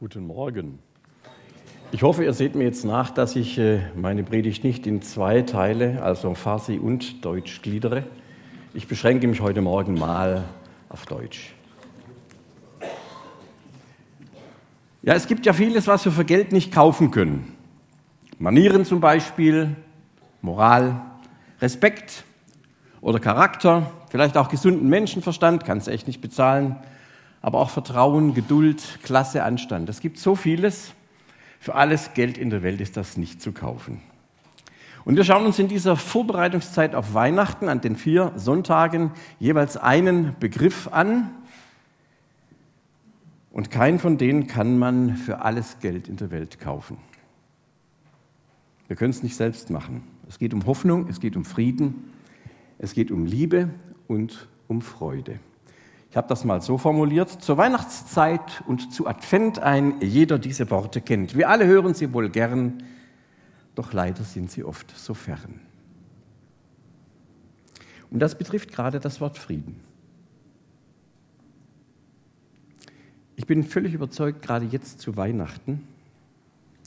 Guten Morgen. Ich hoffe, ihr seht mir jetzt nach, dass ich äh, meine Predigt nicht in zwei Teile, also Farsi und Deutsch, gliedere. Ich beschränke mich heute Morgen mal auf Deutsch. Ja, es gibt ja vieles, was wir für Geld nicht kaufen können. Manieren zum Beispiel, Moral, Respekt oder Charakter, vielleicht auch gesunden Menschenverstand, kannst du echt nicht bezahlen aber auch Vertrauen, Geduld, Klasse, Anstand. Es gibt so vieles. Für alles Geld in der Welt ist das nicht zu kaufen. Und wir schauen uns in dieser Vorbereitungszeit auf Weihnachten an den vier Sonntagen jeweils einen Begriff an. Und keinen von denen kann man für alles Geld in der Welt kaufen. Wir können es nicht selbst machen. Es geht um Hoffnung, es geht um Frieden, es geht um Liebe und um Freude. Habe das mal so formuliert, zur Weihnachtszeit und zu Advent ein jeder diese Worte kennt. Wir alle hören sie wohl gern, doch leider sind sie oft so fern. Und das betrifft gerade das Wort Frieden. Ich bin völlig überzeugt, gerade jetzt zu Weihnachten,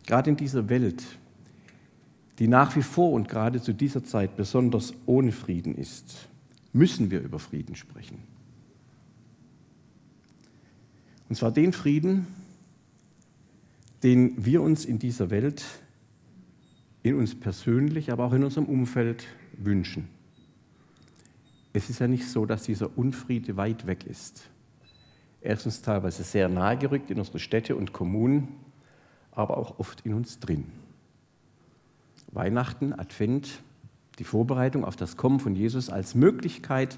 gerade in dieser Welt, die nach wie vor und gerade zu dieser Zeit besonders ohne Frieden ist, müssen wir über Frieden sprechen. Und zwar den Frieden, den wir uns in dieser Welt, in uns persönlich, aber auch in unserem Umfeld wünschen. Es ist ja nicht so, dass dieser Unfriede weit weg ist. Er ist uns teilweise sehr nahe gerückt in unsere Städte und Kommunen, aber auch oft in uns drin. Weihnachten, Advent, die Vorbereitung auf das Kommen von Jesus als Möglichkeit,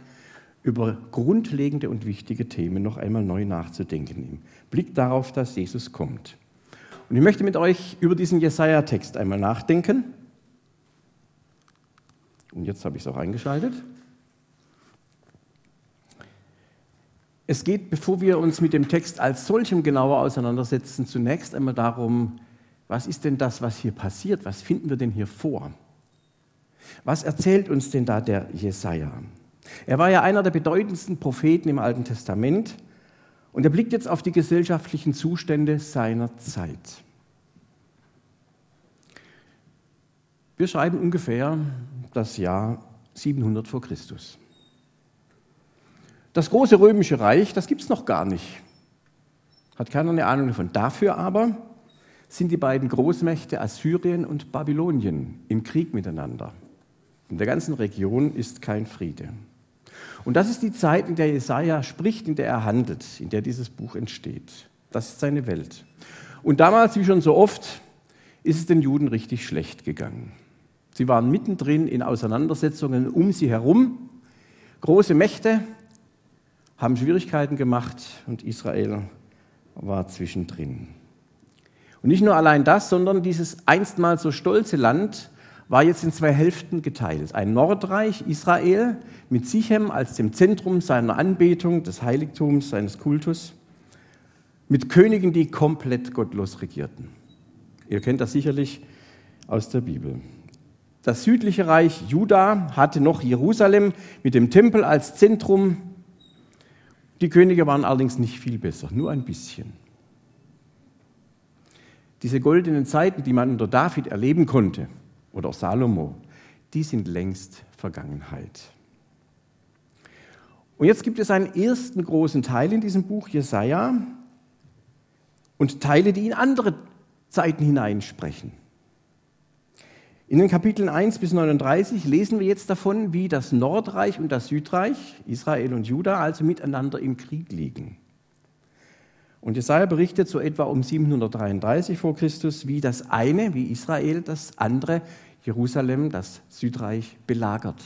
über grundlegende und wichtige Themen noch einmal neu nachzudenken im Blick darauf, dass Jesus kommt. Und ich möchte mit euch über diesen Jesaja-Text einmal nachdenken. Und jetzt habe ich es auch eingeschaltet. Es geht, bevor wir uns mit dem Text als solchem genauer auseinandersetzen, zunächst einmal darum, was ist denn das, was hier passiert? Was finden wir denn hier vor? Was erzählt uns denn da der Jesaja? Er war ja einer der bedeutendsten Propheten im Alten Testament und er blickt jetzt auf die gesellschaftlichen Zustände seiner Zeit. Wir schreiben ungefähr das Jahr 700 vor Christus. Das große römische Reich, das gibt es noch gar nicht. Hat keiner eine Ahnung davon. Dafür aber sind die beiden Großmächte Assyrien und Babylonien im Krieg miteinander. In der ganzen Region ist kein Friede. Und das ist die Zeit, in der Jesaja spricht, in der er handelt, in der dieses Buch entsteht. Das ist seine Welt. Und damals, wie schon so oft, ist es den Juden richtig schlecht gegangen. Sie waren mittendrin in Auseinandersetzungen um sie herum. Große Mächte haben Schwierigkeiten gemacht und Israel war zwischendrin. Und nicht nur allein das, sondern dieses einstmals so stolze Land war jetzt in zwei Hälften geteilt. Ein Nordreich, Israel, mit Sichem als dem Zentrum seiner Anbetung, des Heiligtums, seines Kultus, mit Königen, die komplett gottlos regierten. Ihr kennt das sicherlich aus der Bibel. Das südliche Reich Juda hatte noch Jerusalem mit dem Tempel als Zentrum. Die Könige waren allerdings nicht viel besser, nur ein bisschen. Diese goldenen Zeiten, die man unter David erleben konnte, oder Salomo, die sind längst Vergangenheit. Und jetzt gibt es einen ersten großen Teil in diesem Buch Jesaja und Teile, die in andere Zeiten hineinsprechen. In den Kapiteln 1 bis 39 lesen wir jetzt davon, wie das Nordreich und das Südreich, Israel und Juda, also miteinander im Krieg liegen. Und Jesaja berichtet so etwa um 733 vor Christus, wie das eine, wie Israel, das andere, Jerusalem, das Südreich, belagert.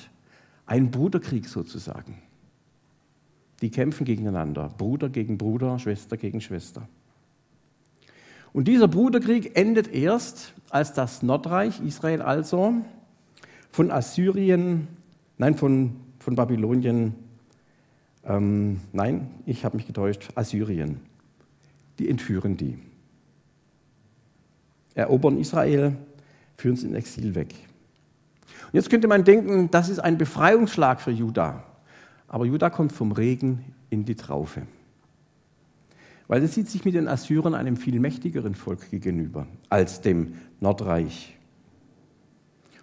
Ein Bruderkrieg sozusagen. Die kämpfen gegeneinander, Bruder gegen Bruder, Schwester gegen Schwester. Und dieser Bruderkrieg endet erst, als das Nordreich, Israel also, von Assyrien, nein, von, von Babylonien, ähm, nein, ich habe mich getäuscht, Assyrien die entführen die. Erobern Israel, führen sie in Exil weg. Und jetzt könnte man denken, das ist ein Befreiungsschlag für Juda. Aber Juda kommt vom Regen in die Traufe. weil er sieht sich mit den Assyrern einem viel mächtigeren Volk gegenüber als dem Nordreich.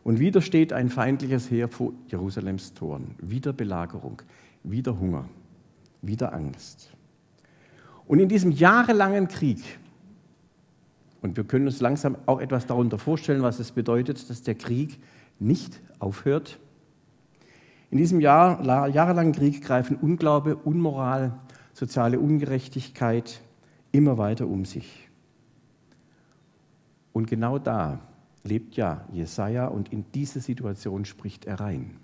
Und wieder steht ein feindliches Heer vor Jerusalems Toren. Wieder Belagerung, wieder Hunger, wieder Angst. Und in diesem jahrelangen Krieg, und wir können uns langsam auch etwas darunter vorstellen, was es bedeutet, dass der Krieg nicht aufhört. In diesem Jahr, jahrelangen Krieg greifen Unglaube, Unmoral, soziale Ungerechtigkeit immer weiter um sich. Und genau da lebt ja Jesaja und in diese Situation spricht er rein.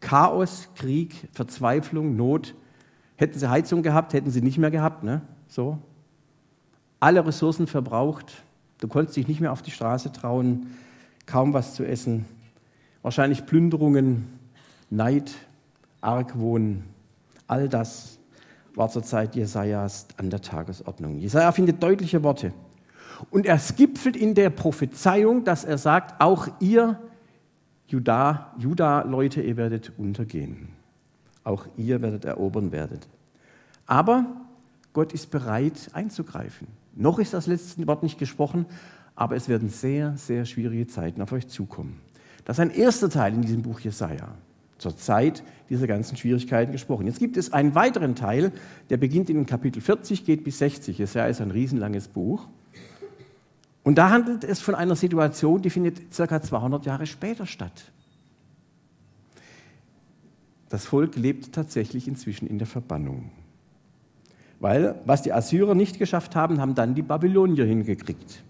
Chaos, Krieg, Verzweiflung, Not. Hätten sie Heizung gehabt, hätten sie nicht mehr gehabt, ne? So. Alle Ressourcen verbraucht. Du konntest dich nicht mehr auf die Straße trauen, kaum was zu essen. Wahrscheinlich Plünderungen, Neid, Argwohn, all das war zur Zeit Jesajas an der Tagesordnung. Jesaja findet deutliche Worte. Und er gipfelt in der Prophezeiung, dass er sagt, auch ihr Juda, Juda-Leute, ihr werdet untergehen. Auch ihr werdet erobern werdet. Aber Gott ist bereit einzugreifen. Noch ist das letzte Wort nicht gesprochen, aber es werden sehr, sehr schwierige Zeiten auf euch zukommen. Das ist ein erster Teil in diesem Buch Jesaja zur Zeit dieser ganzen Schwierigkeiten gesprochen. Jetzt gibt es einen weiteren Teil, der beginnt in Kapitel 40, geht bis 60. Jesaja ist ein riesenlanges Buch. Und da handelt es von einer Situation, die findet circa 200 Jahre später statt. Das Volk lebt tatsächlich inzwischen in der Verbannung. Weil, was die Assyrer nicht geschafft haben, haben dann die Babylonier hingekriegt.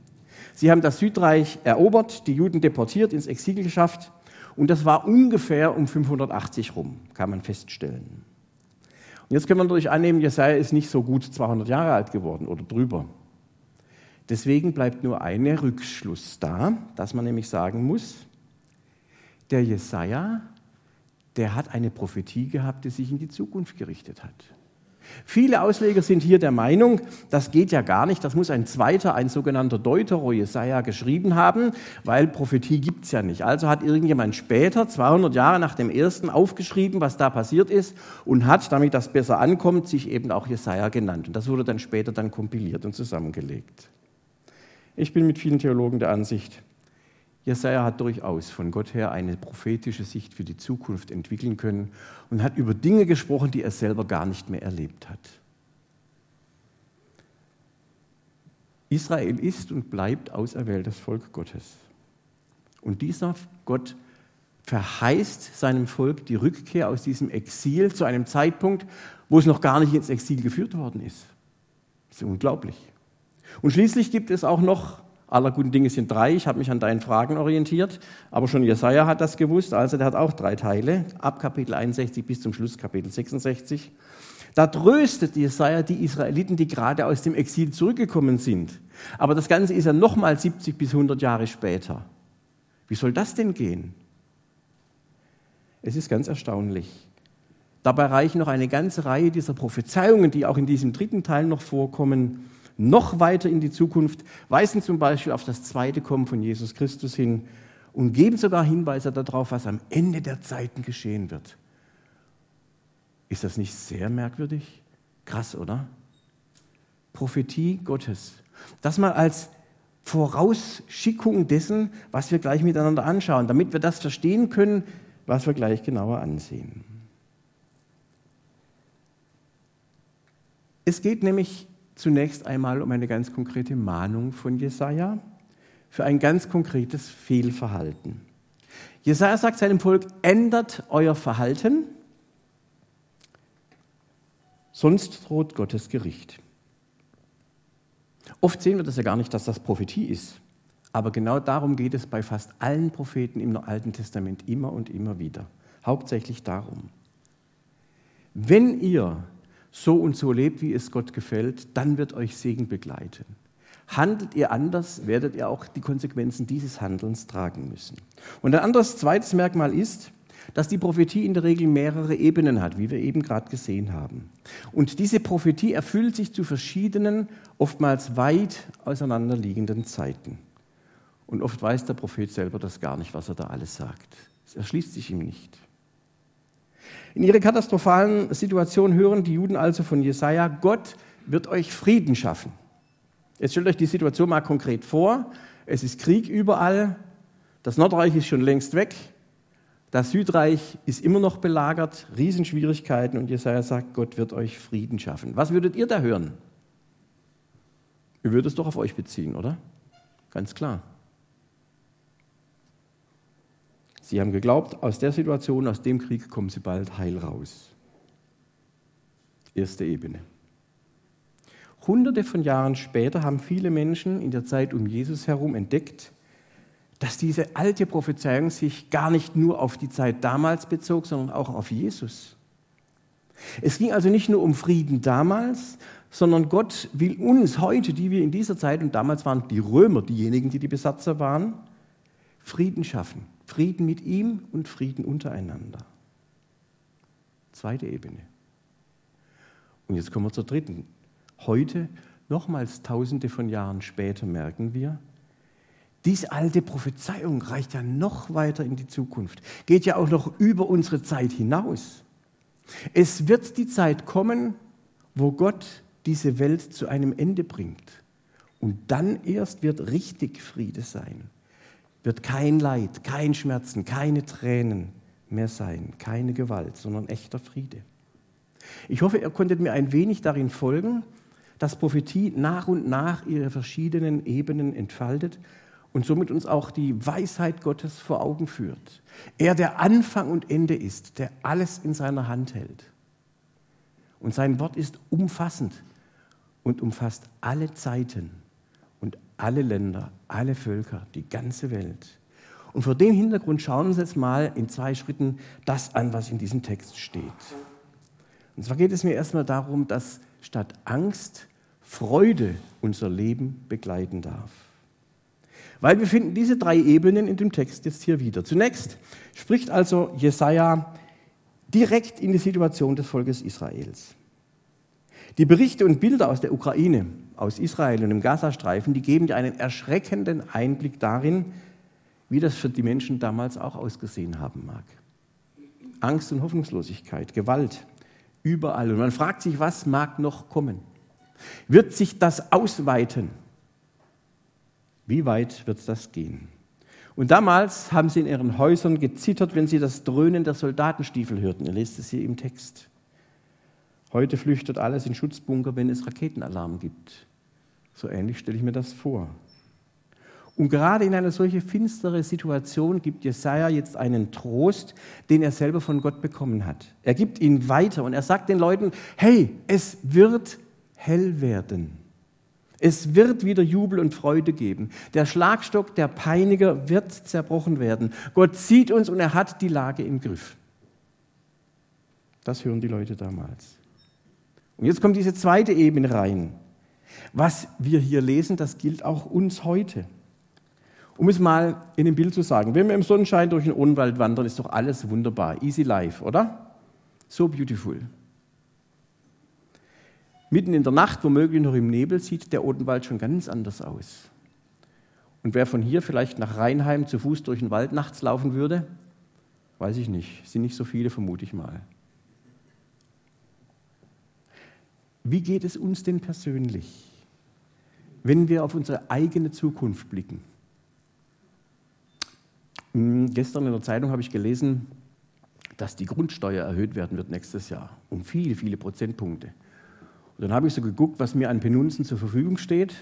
Sie haben das Südreich erobert, die Juden deportiert, ins Exil geschafft und das war ungefähr um 580 rum, kann man feststellen. Und jetzt können wir natürlich annehmen, Jesaja ist nicht so gut 200 Jahre alt geworden oder drüber. Deswegen bleibt nur ein Rückschluss da, dass man nämlich sagen muss, der Jesaja, der hat eine Prophetie gehabt, die sich in die Zukunft gerichtet hat. Viele Ausleger sind hier der Meinung, das geht ja gar nicht, das muss ein zweiter, ein sogenannter Deutero Jesaja geschrieben haben, weil Prophetie gibt es ja nicht. Also hat irgendjemand später, 200 Jahre nach dem ersten, aufgeschrieben, was da passiert ist und hat, damit das besser ankommt, sich eben auch Jesaja genannt. Und das wurde dann später dann kompiliert und zusammengelegt. Ich bin mit vielen Theologen der Ansicht, Jesaja hat durchaus von Gott her eine prophetische Sicht für die Zukunft entwickeln können und hat über Dinge gesprochen, die er selber gar nicht mehr erlebt hat. Israel ist und bleibt auserwähltes Volk Gottes. Und dieser Gott verheißt seinem Volk die Rückkehr aus diesem Exil zu einem Zeitpunkt, wo es noch gar nicht ins Exil geführt worden ist. Das ist unglaublich. Und schließlich gibt es auch noch aller guten Dinge sind drei. Ich habe mich an deinen Fragen orientiert, aber schon Jesaja hat das gewusst. Also der hat auch drei Teile, ab Kapitel 61 bis zum Schluss Kapitel 66. Da tröstet Jesaja die Israeliten, die gerade aus dem Exil zurückgekommen sind. Aber das Ganze ist ja nochmal 70 bis 100 Jahre später. Wie soll das denn gehen? Es ist ganz erstaunlich. Dabei reichen noch eine ganze Reihe dieser Prophezeiungen, die auch in diesem dritten Teil noch vorkommen, noch weiter in die Zukunft, weisen zum Beispiel auf das zweite Kommen von Jesus Christus hin und geben sogar Hinweise darauf, was am Ende der Zeiten geschehen wird. Ist das nicht sehr merkwürdig? Krass, oder? Prophetie Gottes. Das mal als Vorausschickung dessen, was wir gleich miteinander anschauen, damit wir das verstehen können, was wir gleich genauer ansehen. Es geht nämlich zunächst einmal um eine ganz konkrete Mahnung von Jesaja für ein ganz konkretes Fehlverhalten. Jesaja sagt seinem Volk: ändert euer Verhalten, sonst droht Gottes Gericht. Oft sehen wir das ja gar nicht, dass das Prophetie ist. Aber genau darum geht es bei fast allen Propheten im Alten Testament immer und immer wieder. Hauptsächlich darum. Wenn ihr so und so lebt, wie es Gott gefällt, dann wird euch Segen begleiten. Handelt ihr anders, werdet ihr auch die Konsequenzen dieses Handelns tragen müssen. Und ein anderes zweites Merkmal ist, dass die Prophetie in der Regel mehrere Ebenen hat, wie wir eben gerade gesehen haben. Und diese Prophetie erfüllt sich zu verschiedenen, oftmals weit auseinanderliegenden Zeiten. Und oft weiß der Prophet selber das gar nicht, was er da alles sagt. Es erschließt sich ihm nicht. In ihrer katastrophalen Situation hören die Juden also von Jesaja: Gott wird euch Frieden schaffen. Jetzt stellt euch die Situation mal konkret vor. Es ist Krieg überall. Das Nordreich ist schon längst weg. Das Südreich ist immer noch belagert, Riesenschwierigkeiten und Jesaja sagt, Gott wird euch Frieden schaffen. Was würdet ihr da hören? Ihr würdet es doch auf euch beziehen, oder? Ganz klar. Sie haben geglaubt, aus der Situation, aus dem Krieg kommen sie bald heil raus. Erste Ebene. Hunderte von Jahren später haben viele Menschen in der Zeit um Jesus herum entdeckt, dass diese alte Prophezeiung sich gar nicht nur auf die Zeit damals bezog, sondern auch auf Jesus. Es ging also nicht nur um Frieden damals, sondern Gott will uns heute, die wir in dieser Zeit, und damals waren die Römer diejenigen, die die Besatzer waren, Frieden schaffen. Frieden mit ihm und Frieden untereinander. Zweite Ebene. Und jetzt kommen wir zur dritten. Heute, nochmals tausende von Jahren später, merken wir, diese alte Prophezeiung reicht ja noch weiter in die Zukunft, geht ja auch noch über unsere Zeit hinaus. Es wird die Zeit kommen, wo Gott diese Welt zu einem Ende bringt. Und dann erst wird richtig Friede sein. Wird kein Leid, kein Schmerzen, keine Tränen mehr sein, keine Gewalt, sondern echter Friede. Ich hoffe, ihr konntet mir ein wenig darin folgen, dass Prophetie nach und nach ihre verschiedenen Ebenen entfaltet und somit uns auch die Weisheit Gottes vor Augen führt. Er, der Anfang und Ende ist, der alles in seiner Hand hält. Und sein Wort ist umfassend und umfasst alle Zeiten alle Länder, alle Völker, die ganze Welt. Und vor dem Hintergrund schauen wir uns jetzt mal in zwei Schritten das an, was in diesem Text steht. Und zwar geht es mir erstmal darum, dass statt Angst Freude unser Leben begleiten darf. Weil wir finden diese drei Ebenen in dem Text jetzt hier wieder. Zunächst spricht also Jesaja direkt in die Situation des Volkes Israels. Die Berichte und Bilder aus der Ukraine, aus Israel und dem Gazastreifen, die geben dir einen erschreckenden Einblick darin, wie das für die Menschen damals auch ausgesehen haben mag. Angst und Hoffnungslosigkeit, Gewalt, überall. Und man fragt sich, was mag noch kommen? Wird sich das ausweiten? Wie weit wird das gehen? Und damals haben sie in ihren Häusern gezittert, wenn sie das Dröhnen der Soldatenstiefel hörten. Ihr lest es hier im Text. Heute flüchtet alles in Schutzbunker, wenn es Raketenalarm gibt. So ähnlich stelle ich mir das vor. Und gerade in einer solche finstere Situation gibt Jesaja jetzt einen Trost, den er selber von Gott bekommen hat. Er gibt ihn weiter und er sagt den Leuten: Hey, es wird hell werden. Es wird wieder Jubel und Freude geben. Der Schlagstock der Peiniger wird zerbrochen werden. Gott sieht uns und er hat die Lage im Griff. Das hören die Leute damals. Und jetzt kommt diese zweite Ebene rein. Was wir hier lesen, das gilt auch uns heute. Um es mal in dem Bild zu sagen, wenn wir im Sonnenschein durch den Odenwald wandern, ist doch alles wunderbar. Easy life, oder? So beautiful. Mitten in der Nacht, womöglich noch im Nebel, sieht der Odenwald schon ganz anders aus. Und wer von hier vielleicht nach Rheinheim zu Fuß durch den Wald nachts laufen würde, weiß ich nicht. Sind nicht so viele, vermute ich mal. Wie geht es uns denn persönlich, wenn wir auf unsere eigene Zukunft blicken? Hm, gestern in der Zeitung habe ich gelesen, dass die Grundsteuer erhöht werden wird nächstes Jahr um viele, viele Prozentpunkte. Und dann habe ich so geguckt, was mir an Penunzen zur Verfügung steht.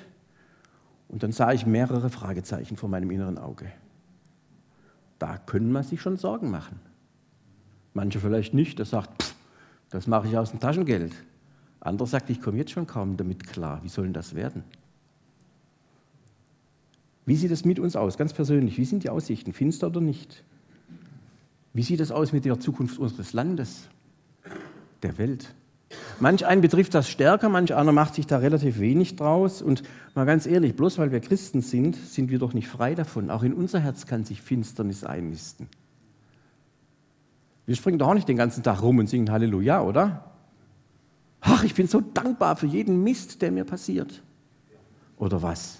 Und dann sah ich mehrere Fragezeichen vor meinem inneren Auge. Da können man sich schon Sorgen machen. Manche vielleicht nicht, der sagt, pff, das mache ich aus dem Taschengeld. Anderer sagt, ich komme jetzt schon kaum damit klar. Wie soll denn das werden? Wie sieht es mit uns aus, ganz persönlich? Wie sind die Aussichten, finster oder nicht? Wie sieht es aus mit der Zukunft unseres Landes, der Welt? Manch einen betrifft das stärker, manch einer macht sich da relativ wenig draus. Und mal ganz ehrlich, bloß weil wir Christen sind, sind wir doch nicht frei davon. Auch in unser Herz kann sich Finsternis einnisten. Wir springen doch auch nicht den ganzen Tag rum und singen Halleluja, oder? Ach, ich bin so dankbar für jeden Mist, der mir passiert. Oder was?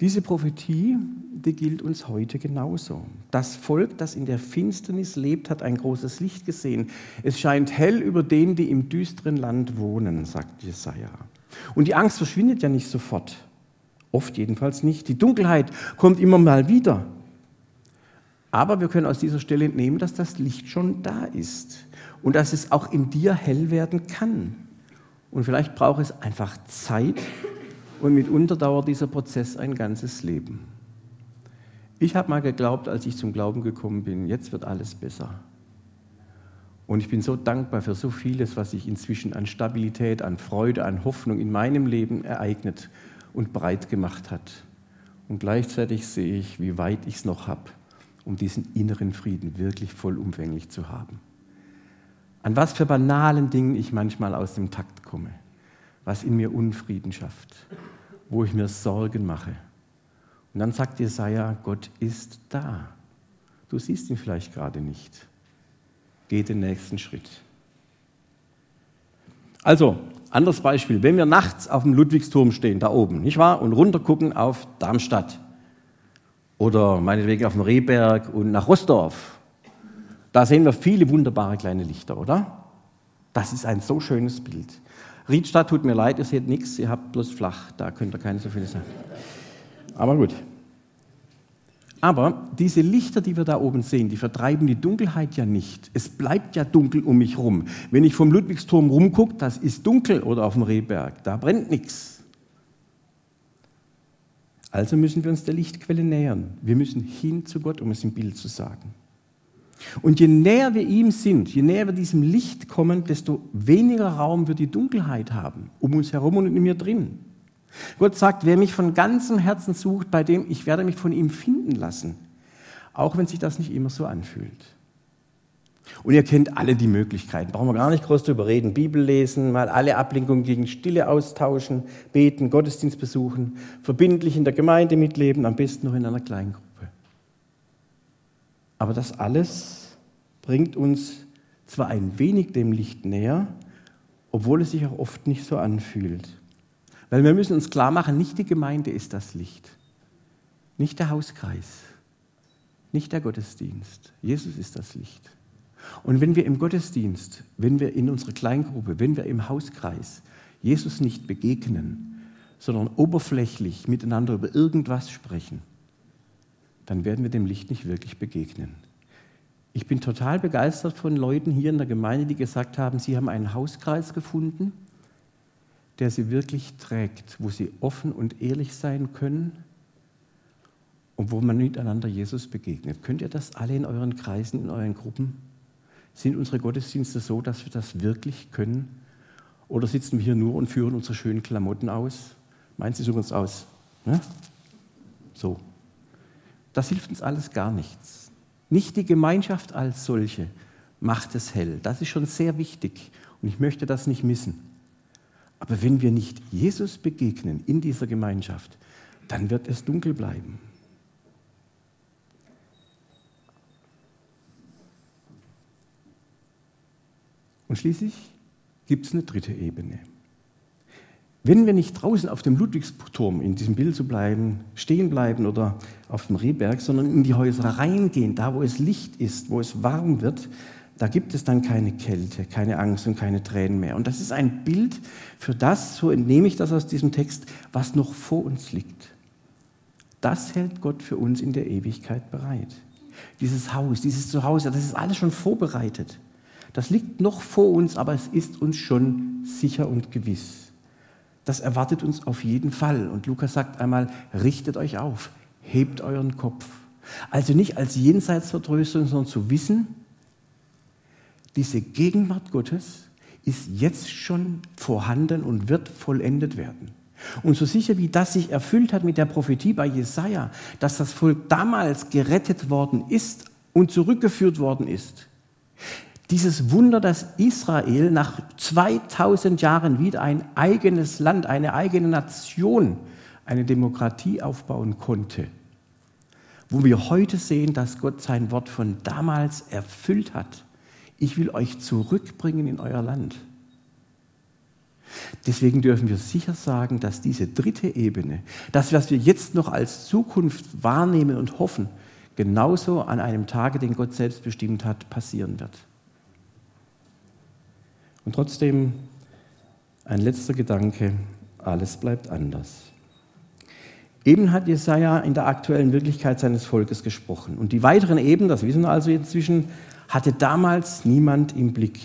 Diese Prophetie, die gilt uns heute genauso. Das Volk, das in der Finsternis lebt, hat ein großes Licht gesehen. Es scheint hell über denen, die im düsteren Land wohnen, sagt Jesaja. Und die Angst verschwindet ja nicht sofort. Oft jedenfalls nicht. Die Dunkelheit kommt immer mal wieder. Aber wir können aus dieser Stelle entnehmen, dass das Licht schon da ist und dass es auch in dir hell werden kann. Und vielleicht braucht es einfach Zeit, und mitunter dauert dieser Prozess ein ganzes Leben. Ich habe mal geglaubt, als ich zum Glauben gekommen bin, jetzt wird alles besser. Und ich bin so dankbar für so vieles, was sich inzwischen an Stabilität, an Freude, an Hoffnung in meinem Leben ereignet und breit gemacht hat. Und gleichzeitig sehe ich, wie weit ich es noch habe, um diesen inneren Frieden wirklich vollumfänglich zu haben. An was für banalen Dingen ich manchmal aus dem Takt komme was in mir Unfrieden schafft, wo ich mir Sorgen mache. Und dann sagt Jesaja, Gott ist da. Du siehst ihn vielleicht gerade nicht. Geh den nächsten Schritt. Also, anderes Beispiel. Wenn wir nachts auf dem Ludwigsturm stehen, da oben, nicht wahr? Und runtergucken auf Darmstadt. Oder meinetwegen auf dem Rehberg und nach Rostorf. Da sehen wir viele wunderbare kleine Lichter, oder? Das ist ein so schönes Bild. Riedstadt tut mir leid, ihr seht nichts, ihr habt bloß flach, da könnt ihr keine so viele sagen. Aber gut. Aber diese Lichter, die wir da oben sehen, die vertreiben die Dunkelheit ja nicht. Es bleibt ja dunkel um mich rum. Wenn ich vom Ludwigsturm rumgucke, das ist dunkel oder auf dem Rehberg, da brennt nichts. Also müssen wir uns der Lichtquelle nähern. Wir müssen hin zu Gott, um es im Bild zu sagen. Und je näher wir ihm sind, je näher wir diesem Licht kommen, desto weniger Raum wird die Dunkelheit haben, um uns herum und in mir drin. Gott sagt, wer mich von ganzem Herzen sucht, bei dem ich werde mich von ihm finden lassen, auch wenn sich das nicht immer so anfühlt. Und ihr kennt alle die Möglichkeiten, brauchen wir gar nicht groß drüber reden. Bibel lesen, mal alle Ablenkungen gegen Stille austauschen, beten, Gottesdienst besuchen, verbindlich in der Gemeinde mitleben, am besten noch in einer Kleingruppe. Aber das alles bringt uns zwar ein wenig dem Licht näher, obwohl es sich auch oft nicht so anfühlt. Weil wir müssen uns klar machen, nicht die Gemeinde ist das Licht, nicht der Hauskreis, nicht der Gottesdienst. Jesus ist das Licht. Und wenn wir im Gottesdienst, wenn wir in unserer Kleingruppe, wenn wir im Hauskreis Jesus nicht begegnen, sondern oberflächlich miteinander über irgendwas sprechen, dann werden wir dem Licht nicht wirklich begegnen. Ich bin total begeistert von Leuten hier in der Gemeinde, die gesagt haben, sie haben einen Hauskreis gefunden, der sie wirklich trägt, wo sie offen und ehrlich sein können und wo man miteinander Jesus begegnet. Könnt ihr das alle in euren Kreisen, in euren Gruppen? Sind unsere Gottesdienste so, dass wir das wirklich können? Oder sitzen wir hier nur und führen unsere schönen Klamotten aus? Meint Sie, suchen uns aus? Ne? So. Das hilft uns alles gar nichts. Nicht die Gemeinschaft als solche macht es hell. Das ist schon sehr wichtig und ich möchte das nicht missen. Aber wenn wir nicht Jesus begegnen in dieser Gemeinschaft, dann wird es dunkel bleiben. Und schließlich gibt es eine dritte Ebene. Wenn wir nicht draußen auf dem Ludwigsturm, in diesem Bild zu bleiben, stehen bleiben oder auf dem Rehberg, sondern in die Häuser reingehen, da wo es Licht ist, wo es warm wird, da gibt es dann keine Kälte, keine Angst und keine Tränen mehr. Und das ist ein Bild für das, so entnehme ich das aus diesem Text, was noch vor uns liegt. Das hält Gott für uns in der Ewigkeit bereit. Dieses Haus, dieses Zuhause, das ist alles schon vorbereitet. Das liegt noch vor uns, aber es ist uns schon sicher und gewiss das erwartet uns auf jeden Fall. Und Lukas sagt einmal, richtet euch auf, hebt euren Kopf. Also nicht als Jenseitsvertröstung, sondern zu wissen, diese Gegenwart Gottes ist jetzt schon vorhanden und wird vollendet werden. Und so sicher wie das sich erfüllt hat mit der Prophetie bei Jesaja, dass das Volk damals gerettet worden ist und zurückgeführt worden ist, dieses Wunder, dass Israel nach 2000 Jahren wieder ein eigenes Land, eine eigene Nation, eine Demokratie aufbauen konnte, wo wir heute sehen, dass Gott sein Wort von damals erfüllt hat. Ich will euch zurückbringen in euer Land. Deswegen dürfen wir sicher sagen, dass diese dritte Ebene, das, was wir jetzt noch als Zukunft wahrnehmen und hoffen, genauso an einem Tage, den Gott selbst bestimmt hat, passieren wird. Und trotzdem ein letzter Gedanke, alles bleibt anders. Eben hat Jesaja in der aktuellen Wirklichkeit seines Volkes gesprochen. Und die weiteren Ebenen, das wissen wir also inzwischen, hatte damals niemand im Blick.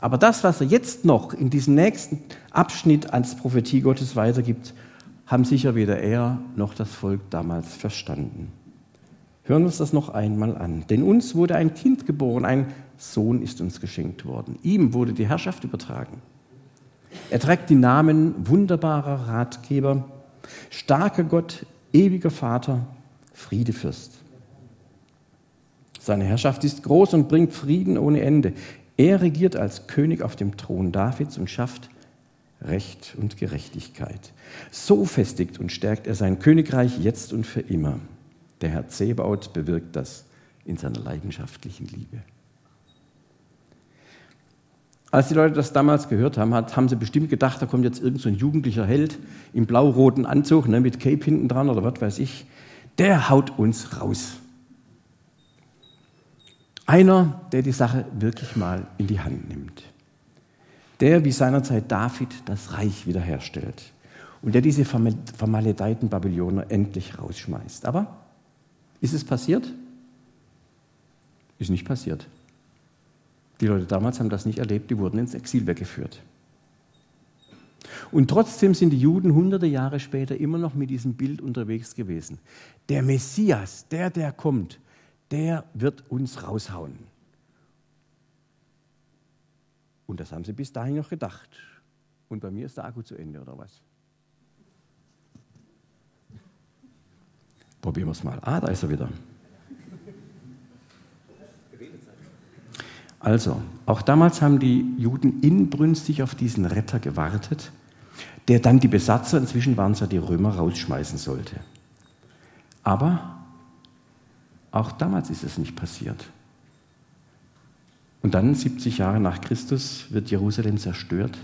Aber das, was er jetzt noch in diesem nächsten Abschnitt als Prophetie Gottes weitergibt, haben sicher weder er noch das Volk damals verstanden. Hören wir uns das noch einmal an. Denn uns wurde ein Kind geboren, ein Sohn ist uns geschenkt worden. Ihm wurde die Herrschaft übertragen. Er trägt die Namen wunderbarer Ratgeber, starker Gott, ewiger Vater, Friedefürst. Seine Herrschaft ist groß und bringt Frieden ohne Ende. Er regiert als König auf dem Thron Davids und schafft Recht und Gerechtigkeit. So festigt und stärkt er sein Königreich jetzt und für immer. Der Herr Zebaut bewirkt das in seiner leidenschaftlichen Liebe. Als die Leute das damals gehört haben, haben sie bestimmt gedacht, da kommt jetzt irgendein so jugendlicher Held im blau-roten Anzug ne, mit Cape hinten dran oder was weiß ich. Der haut uns raus. Einer, der die Sache wirklich mal in die Hand nimmt. Der, wie seinerzeit David, das Reich wiederherstellt. Und der diese vermaledeiten Babyloner endlich rausschmeißt. Aber ist es passiert? Ist nicht passiert. Die Leute damals haben das nicht erlebt, die wurden ins Exil weggeführt. Und trotzdem sind die Juden hunderte Jahre später immer noch mit diesem Bild unterwegs gewesen. Der Messias, der, der kommt, der wird uns raushauen. Und das haben sie bis dahin noch gedacht. Und bei mir ist der Akku zu Ende, oder was? Probieren wir es mal. Ah, da ist er wieder. Also, auch damals haben die Juden inbrünstig auf diesen Retter gewartet, der dann die Besatzer, inzwischen waren es ja die Römer, rausschmeißen sollte. Aber auch damals ist es nicht passiert. Und dann, 70 Jahre nach Christus, wird Jerusalem zerstört.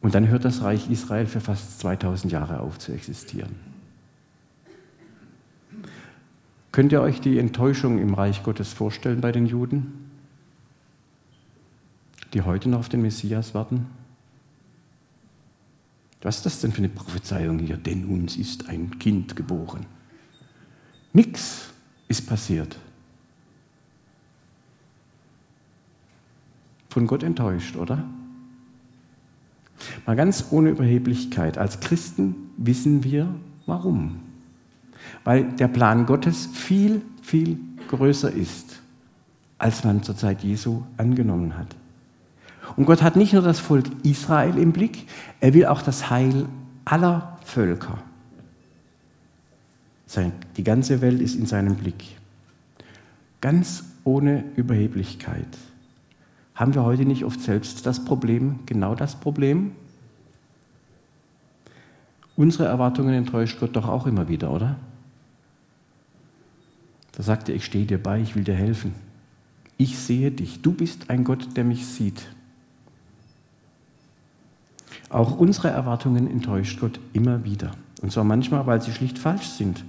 Und dann hört das Reich Israel für fast 2000 Jahre auf zu existieren. Könnt ihr euch die Enttäuschung im Reich Gottes vorstellen bei den Juden, die heute noch auf den Messias warten? Was ist das denn für eine Prophezeiung hier? Denn uns ist ein Kind geboren. Nix ist passiert. Von Gott enttäuscht, oder? Mal ganz ohne Überheblichkeit. Als Christen wissen wir, warum. Weil der Plan Gottes viel, viel größer ist, als man zur Zeit Jesu angenommen hat. Und Gott hat nicht nur das Volk Israel im Blick, er will auch das Heil aller Völker. Die ganze Welt ist in seinem Blick. Ganz ohne Überheblichkeit. Haben wir heute nicht oft selbst das Problem, genau das Problem? Unsere Erwartungen enttäuscht Gott doch auch immer wieder, oder? Da sagt er, ich stehe dir bei, ich will dir helfen. Ich sehe dich, du bist ein Gott, der mich sieht. Auch unsere Erwartungen enttäuscht Gott immer wieder. Und zwar manchmal, weil sie schlicht falsch sind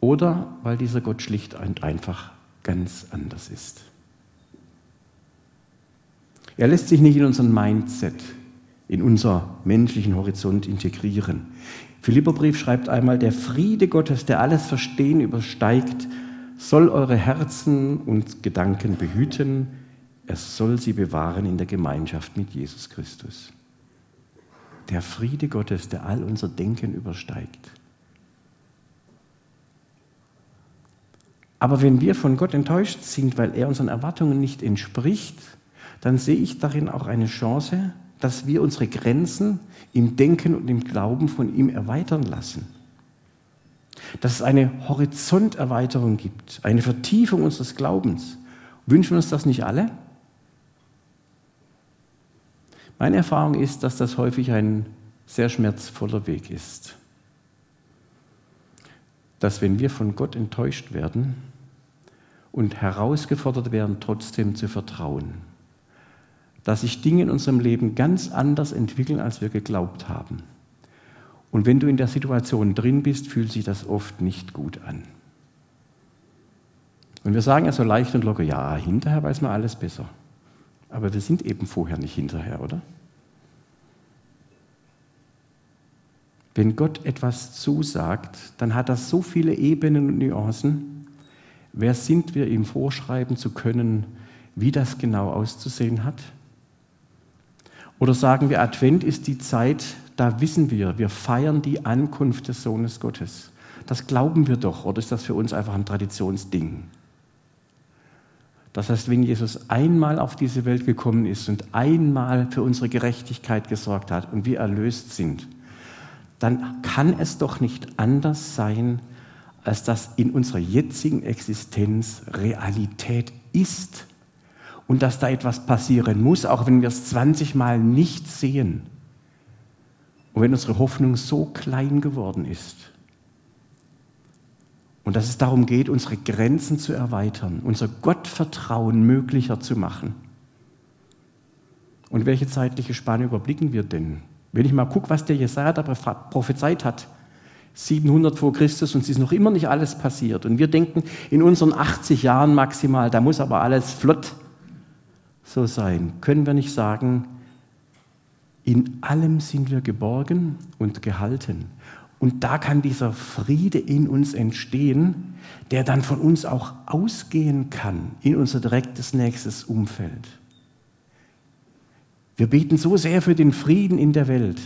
oder weil dieser Gott schlicht und einfach ganz anders ist. Er lässt sich nicht in unseren Mindset, in unser menschlichen Horizont integrieren. Philipperbrief schreibt einmal, der Friede Gottes, der alles Verstehen übersteigt, soll eure Herzen und Gedanken behüten, er soll sie bewahren in der Gemeinschaft mit Jesus Christus. Der Friede Gottes, der all unser Denken übersteigt. Aber wenn wir von Gott enttäuscht sind, weil er unseren Erwartungen nicht entspricht, dann sehe ich darin auch eine Chance, dass wir unsere Grenzen im Denken und im Glauben von ihm erweitern lassen. Dass es eine Horizonterweiterung gibt, eine Vertiefung unseres Glaubens. Wünschen wir uns das nicht alle? Meine Erfahrung ist, dass das häufig ein sehr schmerzvoller Weg ist. Dass wenn wir von Gott enttäuscht werden, und herausgefordert werden, trotzdem zu vertrauen, dass sich Dinge in unserem Leben ganz anders entwickeln, als wir geglaubt haben. Und wenn du in der Situation drin bist, fühlt sich das oft nicht gut an. Und wir sagen ja so leicht und locker, ja, hinterher weiß man alles besser. Aber wir sind eben vorher nicht hinterher, oder? Wenn Gott etwas zusagt, dann hat das so viele Ebenen und Nuancen. Wer sind wir, ihm vorschreiben zu können, wie das genau auszusehen hat? Oder sagen wir, Advent ist die Zeit, da wissen wir, wir feiern die Ankunft des Sohnes Gottes. Das glauben wir doch, oder ist das für uns einfach ein Traditionsding? Das heißt, wenn Jesus einmal auf diese Welt gekommen ist und einmal für unsere Gerechtigkeit gesorgt hat und wir erlöst sind, dann kann es doch nicht anders sein, als dass in unserer jetzigen Existenz Realität ist und dass da etwas passieren muss, auch wenn wir es 20 Mal nicht sehen und wenn unsere Hoffnung so klein geworden ist. Und dass es darum geht, unsere Grenzen zu erweitern, unser Gottvertrauen möglicher zu machen. Und welche zeitliche Spanne überblicken wir denn? Wenn ich mal gucke, was der Jesaja da prophezeit hat, 700 vor Christus und es ist noch immer nicht alles passiert. Und wir denken in unseren 80 Jahren maximal, da muss aber alles flott so sein. Können wir nicht sagen, in allem sind wir geborgen und gehalten. Und da kann dieser Friede in uns entstehen, der dann von uns auch ausgehen kann in unser direktes nächstes Umfeld. Wir beten so sehr für den Frieden in der Welt.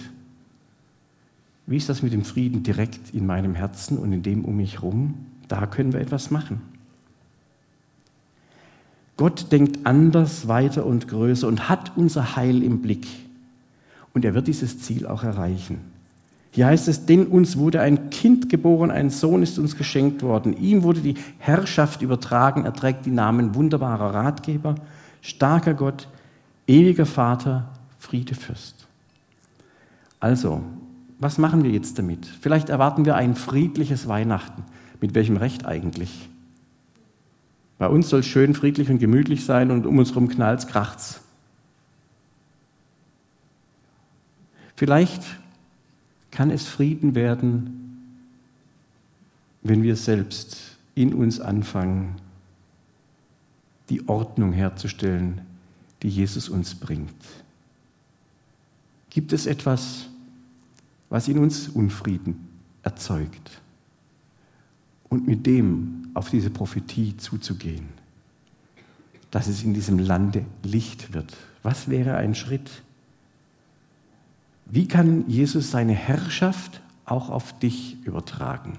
Wie ist das mit dem Frieden direkt in meinem Herzen und in dem um mich herum? Da können wir etwas machen. Gott denkt anders, weiter und größer und hat unser Heil im Blick. Und er wird dieses Ziel auch erreichen. Hier heißt es, denn uns wurde ein Kind geboren, ein Sohn ist uns geschenkt worden. Ihm wurde die Herrschaft übertragen, er trägt die Namen wunderbarer Ratgeber, starker Gott, Ewiger Vater, Friedefürst. Also, was machen wir jetzt damit? Vielleicht erwarten wir ein friedliches Weihnachten. Mit welchem Recht eigentlich? Bei uns soll es schön friedlich und gemütlich sein und um uns herum knallt's, kracht's. Vielleicht kann es Frieden werden, wenn wir selbst in uns anfangen, die Ordnung herzustellen, die Jesus uns bringt? Gibt es etwas, was in uns Unfrieden erzeugt? Und mit dem auf diese Prophetie zuzugehen, dass es in diesem Lande Licht wird. Was wäre ein Schritt? Wie kann Jesus seine Herrschaft auch auf dich übertragen?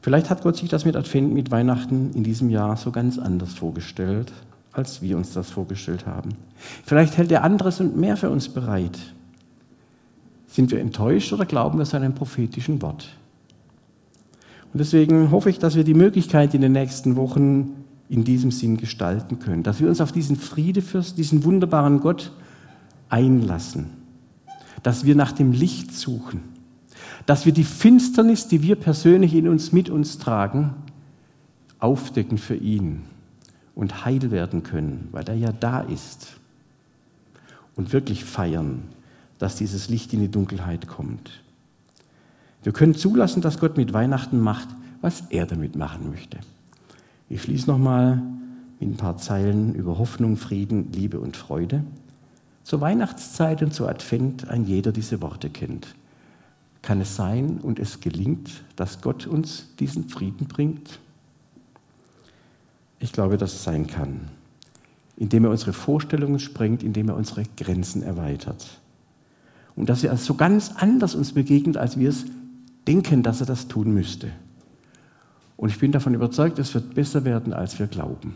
Vielleicht hat Gott sich das mit Advent, mit Weihnachten in diesem Jahr so ganz anders vorgestellt, als wir uns das vorgestellt haben. Vielleicht hält er anderes und mehr für uns bereit. Sind wir enttäuscht oder glauben wir seinem prophetischen Wort? Und deswegen hoffe ich, dass wir die Möglichkeit in den nächsten Wochen in diesem Sinn gestalten können, dass wir uns auf diesen Friedefürst, diesen wunderbaren Gott einlassen, dass wir nach dem Licht suchen dass wir die Finsternis, die wir persönlich in uns mit uns tragen, aufdecken für ihn und heil werden können, weil er ja da ist. Und wirklich feiern, dass dieses Licht in die Dunkelheit kommt. Wir können zulassen, dass Gott mit Weihnachten macht, was er damit machen möchte. Ich schließe nochmal mit ein paar Zeilen über Hoffnung, Frieden, Liebe und Freude. Zur Weihnachtszeit und zur Advent ein jeder diese Worte kennt kann es sein und es gelingt, dass Gott uns diesen Frieden bringt? Ich glaube, dass es sein kann, indem er unsere Vorstellungen sprengt, indem er unsere Grenzen erweitert. Und dass er so ganz anders uns begegnet, als wir es denken, dass er das tun müsste. Und ich bin davon überzeugt, es wird besser werden, als wir glauben.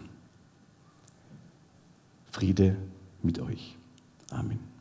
Friede mit euch. Amen.